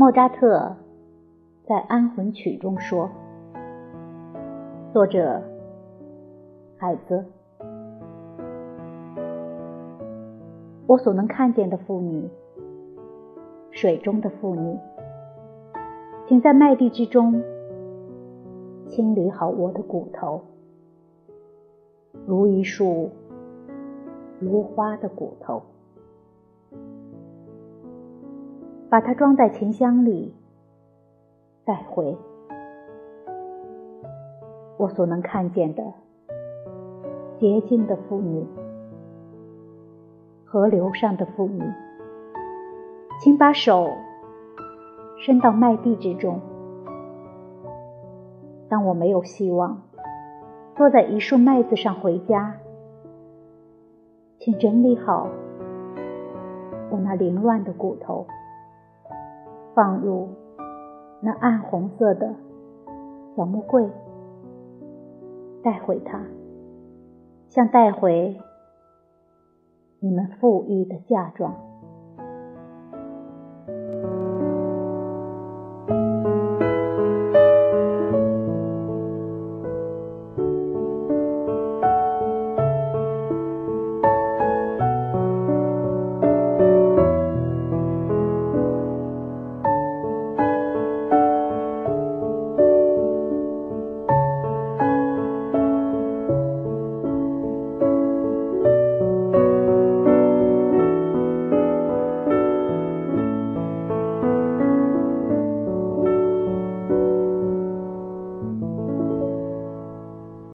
莫扎特在《安魂曲》中说：“作者，海子，我所能看见的妇女，水中的妇女，请在麦地之中清理好我的骨头，如一束如花的骨头。”把它装在琴箱里，带回。我所能看见的洁净的妇女，河流上的妇女，请把手伸到麦地之中。当我没有希望坐在一束麦子上回家，请整理好我那凌乱的骨头。放入那暗红色的小木柜，带回它，像带回你们富裕的嫁妆。